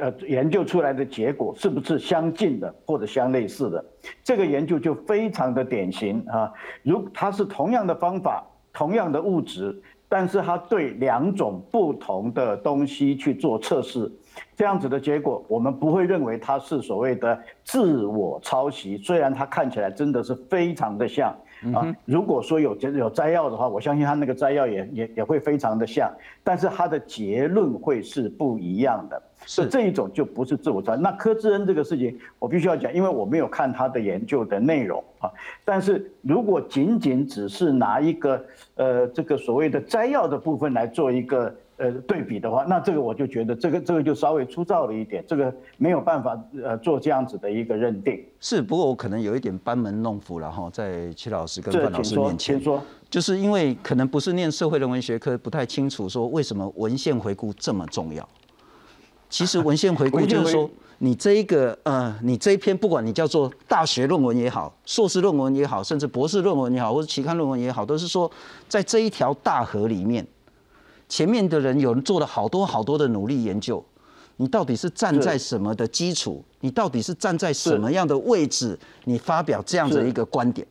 呃，研究出来的结果是不是相近的或者相类似的？这个研究就非常的典型啊。如它是同样的方法、同样的物质，但是它对两种不同的东西去做测试，这样子的结果，我们不会认为它是所谓的自我抄袭。虽然它看起来真的是非常的像啊。如果说有有摘要的话，我相信它那个摘要也也也会非常的像，但是它的结论会是不一样的。是这一种就不是自我抄袭。那柯志恩这个事情，我必须要讲，因为我没有看他的研究的内容啊。但是如果仅仅只是拿一个呃这个所谓的摘要的部分来做一个呃对比的话，那这个我就觉得这个这个就稍微粗糙了一点，这个没有办法呃做这样子的一个认定。是，不过我可能有一点班门弄斧了哈，在戚老师跟范老师面前，说，就是因为可能不是念社会人文学科，不太清楚说为什么文献回顾这么重要。其实文献回顾就是说，你这一个呃，你这一篇不管你叫做大学论文也好，硕士论文也好，甚至博士论文也好，或者期刊论文也好，都是说在这一条大河里面，前面的人有人做了好多好多的努力研究，你到底是站在什么的基础？你到底是站在什么样的位置？你发表这样的一个观点，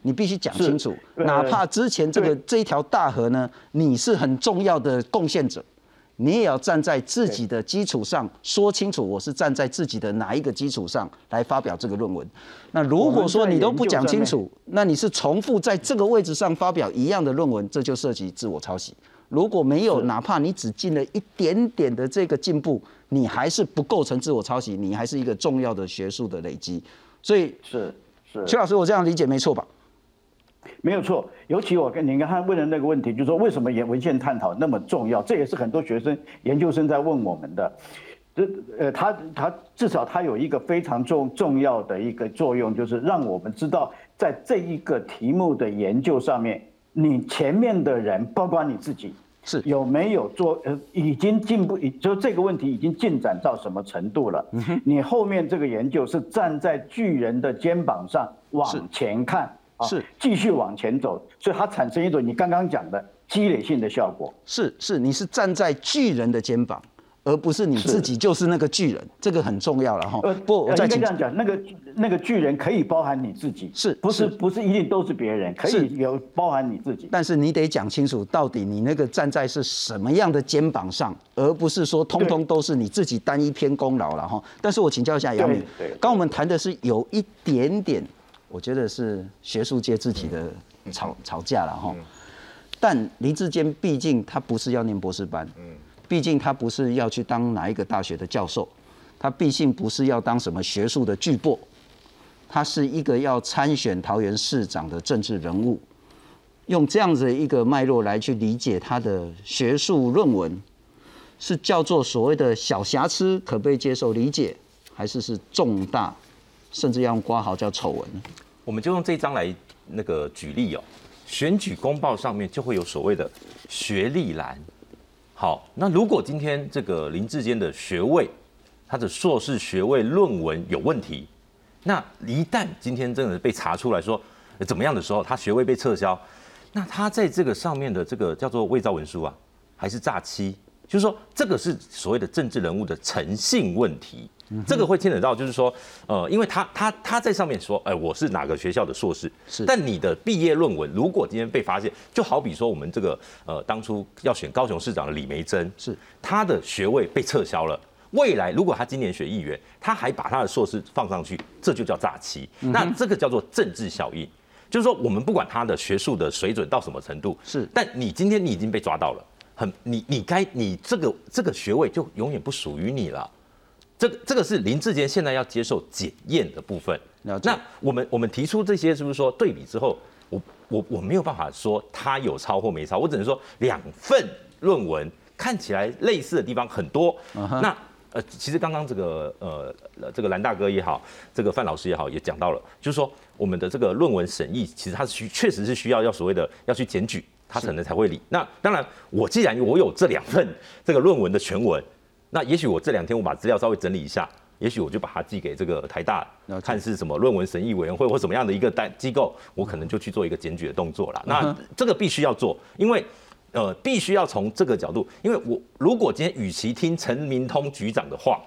你必须讲清楚。哪怕之前这个这一条大河呢，你是很重要的贡献者。你也要站在自己的基础上说清楚，我是站在自己的哪一个基础上来发表这个论文。那如果说你都不讲清楚，那你是重复在这个位置上发表一样的论文，这就涉及自我抄袭。如果没有，哪怕你只进了一点点的这个进步，你还是不构成自我抄袭，你还是一个重要的学术的累积。所以是是，邱老师，我这样理解没错吧？没有错，尤其我跟您刚才问的那个问题，就是说为什么研文献探讨那么重要？这也是很多学生、研究生在问我们的。这呃，他他至少他有一个非常重重要的一个作用，就是让我们知道，在这一个题目的研究上面，你前面的人，包括你自己，是有没有做呃，已经进步，就这个问题已经进展到什么程度了？你后面这个研究是站在巨人的肩膀上往前看，啊是继续往前走，所以它产生一种你刚刚讲的积累性的效果。是是，你是站在巨人的肩膀，而不是你自己就是那个巨人，这个很重要了哈。呃，不，我呃再这样讲，那个那个巨人可以包含你自己，是不是不是一定都是别人，可以有包含你自己。但是你得讲清楚，到底你那个站在是什么样的肩膀上，而不是说通通都是你自己单一篇功劳了哈。但是我请教一下杨明对对，刚我们谈的是有一点点，我觉得是学术界自己的吵吵架了哈。但林志坚毕竟他不是要念博士班，毕竟他不是要去当哪一个大学的教授，他毕竟不是要当什么学术的巨擘，他是一个要参选桃园市长的政治人物。用这样子的一个脉络来去理解他的学术论文，是叫做所谓的小瑕疵可被接受理解，还是是重大，甚至要用挂号叫丑闻呢？我们就用这一章来那个举例哦，选举公报上面就会有所谓的学历栏。好，那如果今天这个林志坚的学位，他的硕士学位论文有问题，那一旦今天真的被查出来说怎么样的时候，他学位被撤销，那他在这个上面的这个叫做伪造文书啊，还是诈欺？就是说，这个是所谓的政治人物的诚信问题，这个会牵扯到，就是说，呃，因为他他他在上面说，哎、我是哪个学校的硕士，是但你的毕业论文如果今天被发现，就好比说我们这个呃当初要选高雄市长的李梅珍，是他的学位被撤销了。未来如果他今年选议员，他还把他的硕士放上去，这就叫诈欺。那这个叫做政治效应，就是说我们不管他的学术的水准到什么程度，是，但你今天你已经被抓到了，很你你该你这个这个学位就永远不属于你了。这个这个是林志坚现在要接受检验的部分。那我们我们提出这些，是不是说对比之后，我我我没有办法说他有抄或没抄，我只能说两份论文看起来类似的地方很多。那呃，其实刚刚这个呃呃这个蓝大哥也好，这个范老师也好，也讲到了，就是说我们的这个论文审议，其实它是需确实是需要要所谓的要去检举，他可能才会理。那当然，我既然我有这两份这个论文的全文，那也许我这两天我把资料稍微整理一下，也许我就把它寄给这个台大，看是什么论文审议委员会或什么样的一个单机构，我可能就去做一个检举的动作了。那这个必须要做，因为呃必须要从这个角度，因为我如果今天与其听陈明通局长的话，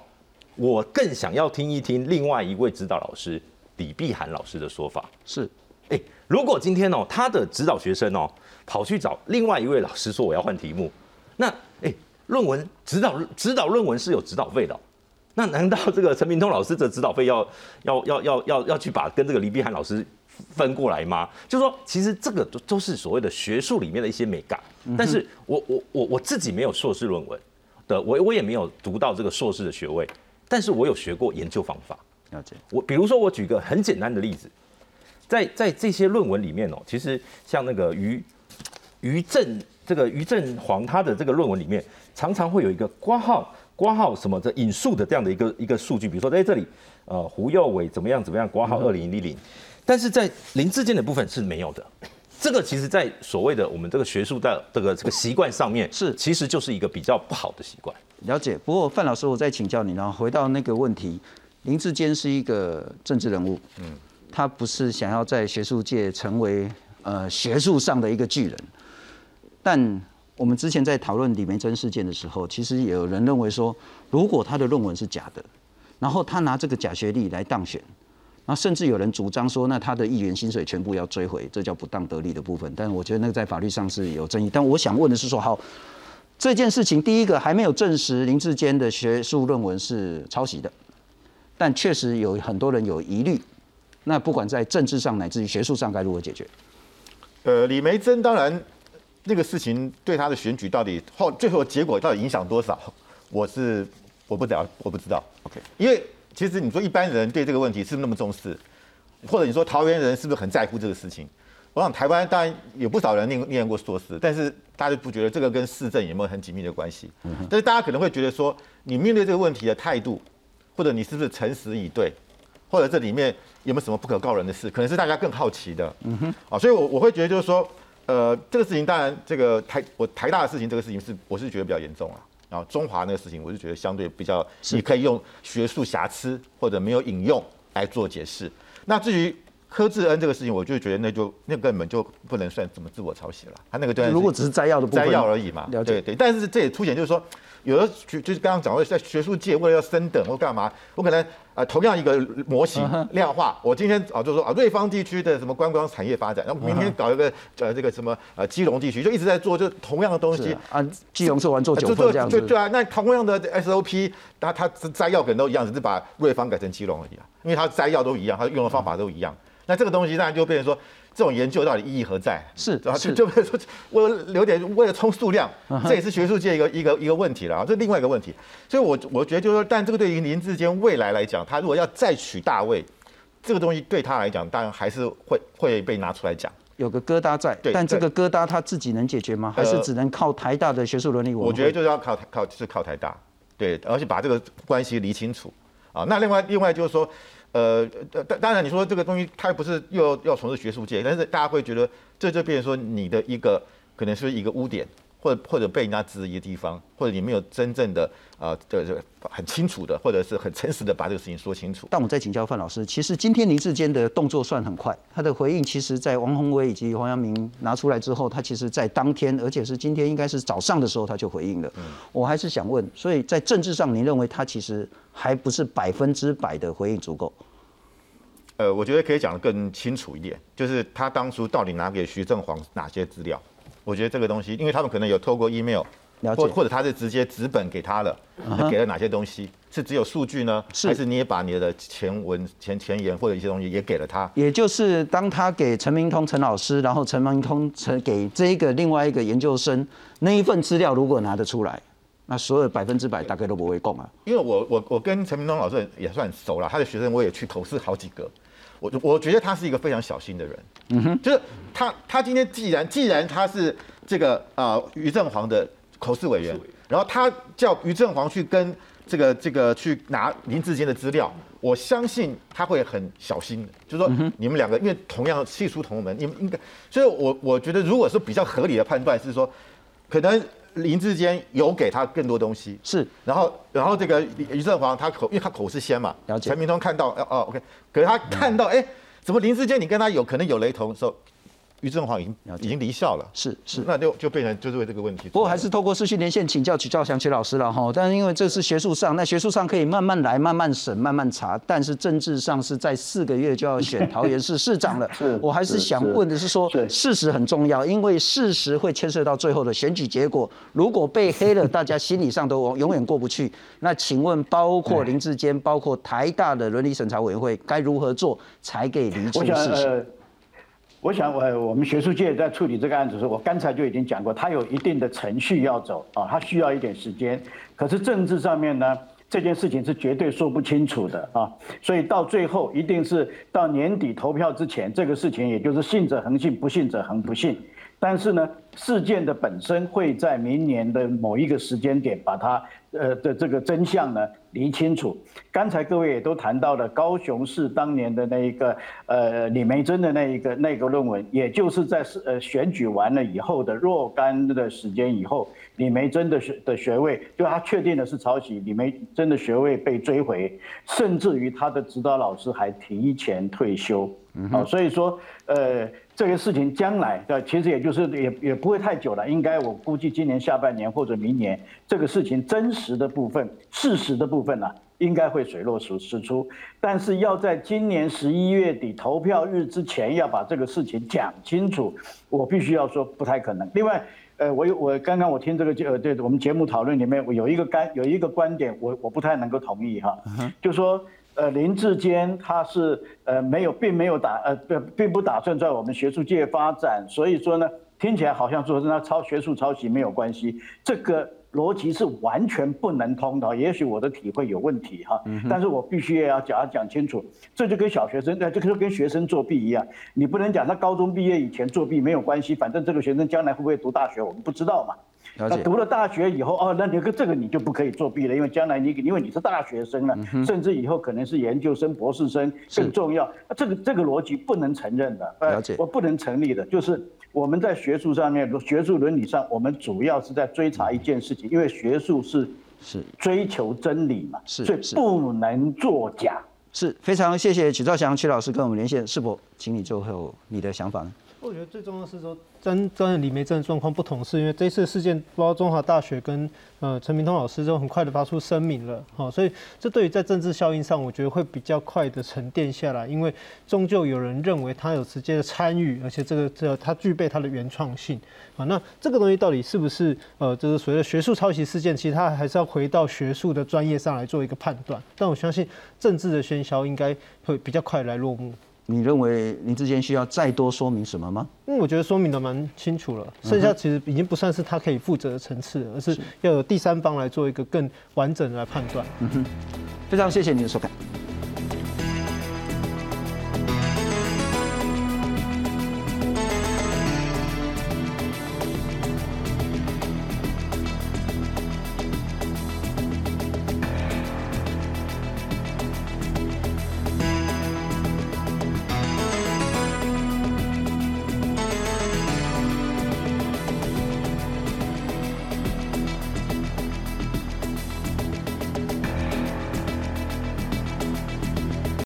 我更想要听一听另外一位指导老师李碧涵老师的说法。是，哎，如果今天哦他的指导学生哦跑去找另外一位老师说我要换题目，那哎论文指导指导论文是有指导费的哦、那难道这个陈明通老师的指导费要 (laughs) 要要要要要去把跟这个李碧涵老师分过来吗？就是说，其实这个都都是所谓的学术里面的一些美感。但是我我我我自己没有硕士论文的，我我也没有读到这个硕士的学位，但是我有学过研究方法。了解。我比如说，我举个很简单的例子，在在这些论文里面哦，其实像那个于于正这个于正煌他的这个论文里面，常常会有一个挂号挂号什么的引述的这样的一个一个数据，比如说在这里，呃，胡耀伟怎么样怎么样挂号二零一零，但是在林志坚的部分是没有的。这个其实，在所谓的我们这个学术的这个这个习惯上面，是其实就是一个比较不好的习惯。了解。不过范老师，我再请教你，然后回到那个问题，林志坚是一个政治人物，嗯，他不是想要在学术界成为呃学术上的一个巨人，但我们之前在讨论李梅珍事件的时候，其实也有人认为说，如果他的论文是假的，然后他拿这个假学历来当选。然后甚至有人主张说，那他的议员薪水全部要追回，这叫不当得利的部分。但我觉得那个在法律上是有争议。但我想问的是说，好，这件事情第一个还没有证实林志坚的学术论文是抄袭的，但确实有很多人有疑虑。那不管在政治上乃至于学术上该如何解决？呃，李梅珍当然那个事情对他的选举到底后最后结果到底影响多少，我是我不了我不知道。OK，因为其实你说一般人对这个问题是不是那么重视，或者你说桃园人是不是很在乎这个事情？我想台湾当然有不少人念念过硕士，但是大家不觉得这个跟市政有没有很紧密的关系？但是大家可能会觉得说，你面对这个问题的态度，或者你是不是诚实以对，或者这里面有没有什么不可告人的事，可能是大家更好奇的。嗯哼，啊，所以我我会觉得就是说，呃，这个事情当然这个台我台大的事情，这个事情是我是觉得比较严重啊。然后中华那个事情，我是觉得相对比较，你可以用学术瑕疵或者没有引用来做解释。那至于柯志恩这个事情，我就觉得那就那根本就不能算怎么自我抄袭了。他那个对如果只是摘要的摘要而已嘛，对对。但是这也凸显就是说，有的学就是刚刚讲过，在学术界为了要升等或干嘛，我可能呃同样一个模型量化，我今天啊就是说啊瑞芳地区的什么观光产业发展，然后明天搞一个呃这个什么呃基隆地区，就一直在做就同样的东西啊，基隆做完做九份这样子，对啊，那同样的 SOP，那它摘要可能都一样，只是把瑞芳改成基隆而已啊，因为它摘要都一样，它用的方法都一样。那这个东西当然就变成说，这种研究到底意义何在？是，是，就变成说，为了留点，为了冲数量，这也是学术界一个一个一个问题了啊，这另外一个问题。所以，我我觉得就是说，但这个对于林志坚未来来讲，他如果要再取大位，这个东西对他来讲，当然还是会会被拿出来讲，有个疙瘩在。但这个疙瘩他自己能解决吗？还是只能靠台大的学术伦理我觉得就是要靠靠就是靠台大，对，而且把这个关系理清楚啊。那另外另外就是说。呃，当当然你说这个东西，它不是又要从事学术界，但是大家会觉得这就变成说你的一个可能是一个污点，或者或者被人家质疑的地方，或者你没有真正的呃的这个很清楚的，或者是很诚实的把这个事情说清楚。但我再请教范老师，其实今天林志坚的动作算很快，他的回应其实在王宏威以及黄阳明拿出来之后，他其实在当天，而且是今天应该是早上的时候他就回应了。我还是想问，所以在政治上，您认为他其实？还不是百分之百的回应足够。呃，我觉得可以讲得更清楚一点，就是他当初到底拿给徐正煌哪些资料？我觉得这个东西，因为他们可能有透过 email，或或者他是直接纸本给他了，给了哪些东西？是只有数据呢，还是你也把你的前文、前前言或者一些东西也给了他？也就是当他给陈明通陈老师，然后陈明通陈给这一个另外一个研究生那一份资料，如果拿得出来？那所有百分之百大概都不会供啊，因为我我我跟陈明东老师也算熟了，他的学生我也去投试好几个，我我觉得他是一个非常小心的人，嗯哼，就是他他今天既然既然他是这个啊于正煌的口试委员，然后他叫于正煌去跟这个这个去拿林志坚的资料，我相信他会很小心的，就是说你们两个因为同样系出同门，你们应该，所以我我觉得如果是比较合理的判断是说，可能。林志坚有给他更多东西，是，然后，然后这个于正煌他口，因为他口是先嘛，陈明通看到，哦，OK，可是他看到，哎，怎么林志坚你跟他有可能有雷同的时候。于振煌已经已经离校了，是是，那就就变成就是为这个问题。不过还是透过视讯连线请教请教祥奇老师了哈。但是因为这是学术上，那学术上可以慢慢来、慢慢审、慢慢查。但是政治上是在四个月就要选桃园市市长了。(laughs) 是，我还是想问的是说，事实很重要，因为事实会牵涉到最后的选举结果。如果被黑了，大家心理上都永远过不去。(laughs) 那请问，包括林志坚，包括台大的伦理审查委员会，该如何做才给厘清事实？我想，我我们学术界在处理这个案子的时候，我刚才就已经讲过，它有一定的程序要走啊，它需要一点时间。可是政治上面呢，这件事情是绝对说不清楚的啊，所以到最后一定是到年底投票之前，这个事情也就是信者恒信，不信者恒不信。但是呢，事件的本身会在明年的某一个时间点把它。呃的这个真相呢，理清楚。刚才各位也都谈到了高雄市当年的那一个呃李梅珍的那一个那个论文，也就是在是呃选举完了以后的若干的时间以后，李梅珍的学的学位，就他确定的是抄袭，李梅珍的学位被追回，甚至于他的指导老师还提前退休。好，所以说呃。这个事情将来的其实也就是也也不会太久了，应该我估计今年下半年或者明年，这个事情真实的部分、事实的部分呢，应该会水落石石出。但是要在今年十一月底投票日之前要把这个事情讲清楚，我必须要说不太可能。另外，呃，我有我刚刚我听这个呃对我们节目讨论里面，我有一个干有一个观点，我我不太能够同意哈，就说。呃，林志坚他是呃没有，并没有打呃并并不打算在我们学术界发展，所以说呢，听起来好像说是他抄学术抄袭没有关系，这个逻辑是完全不能通的。也许我的体会有问题哈，但是我必须要讲讲清楚。这就跟小学生，呃，这个就跟学生作弊一样，你不能讲他高中毕业以前作弊没有关系，反正这个学生将来会不会读大学，我们不知道嘛。那读了大学以后，哦，那你个这个你就不可以作弊了，因为将来你因为你是大学生了，甚至以后可能是研究生、博士生更重要。那这个这个逻辑不能承认的，了解，我不能成立的，就是我们在学术上面、学术伦理上，我们主要是在追查一件事情，因为学术是是。追求真理嘛，是所以不能作假。是非常谢谢曲兆祥曲老师跟我们连线，是否请你最后你的想法呢？我觉得最重要是说，真真李梅珍的状况不同，是因为这次事件，包括中华大学跟呃陈明通老师都很快的发出声明了，好，所以这对于在政治效应上，我觉得会比较快的沉淀下来，因为终究有人认为他有直接的参与，而且这个这他具备他的原创性，啊，那这个东西到底是不是呃，就是所谓的学术抄袭事件，其实他还是要回到学术的专业上来做一个判断，但我相信政治的喧嚣应该会比较快来落幕。你认为林志坚需要再多说明什么吗？因为我觉得说明的蛮清楚了，剩下其实已经不算是他可以负责的层次，而是要有第三方来做一个更完整的来判断。嗯哼，非常谢谢您的收看。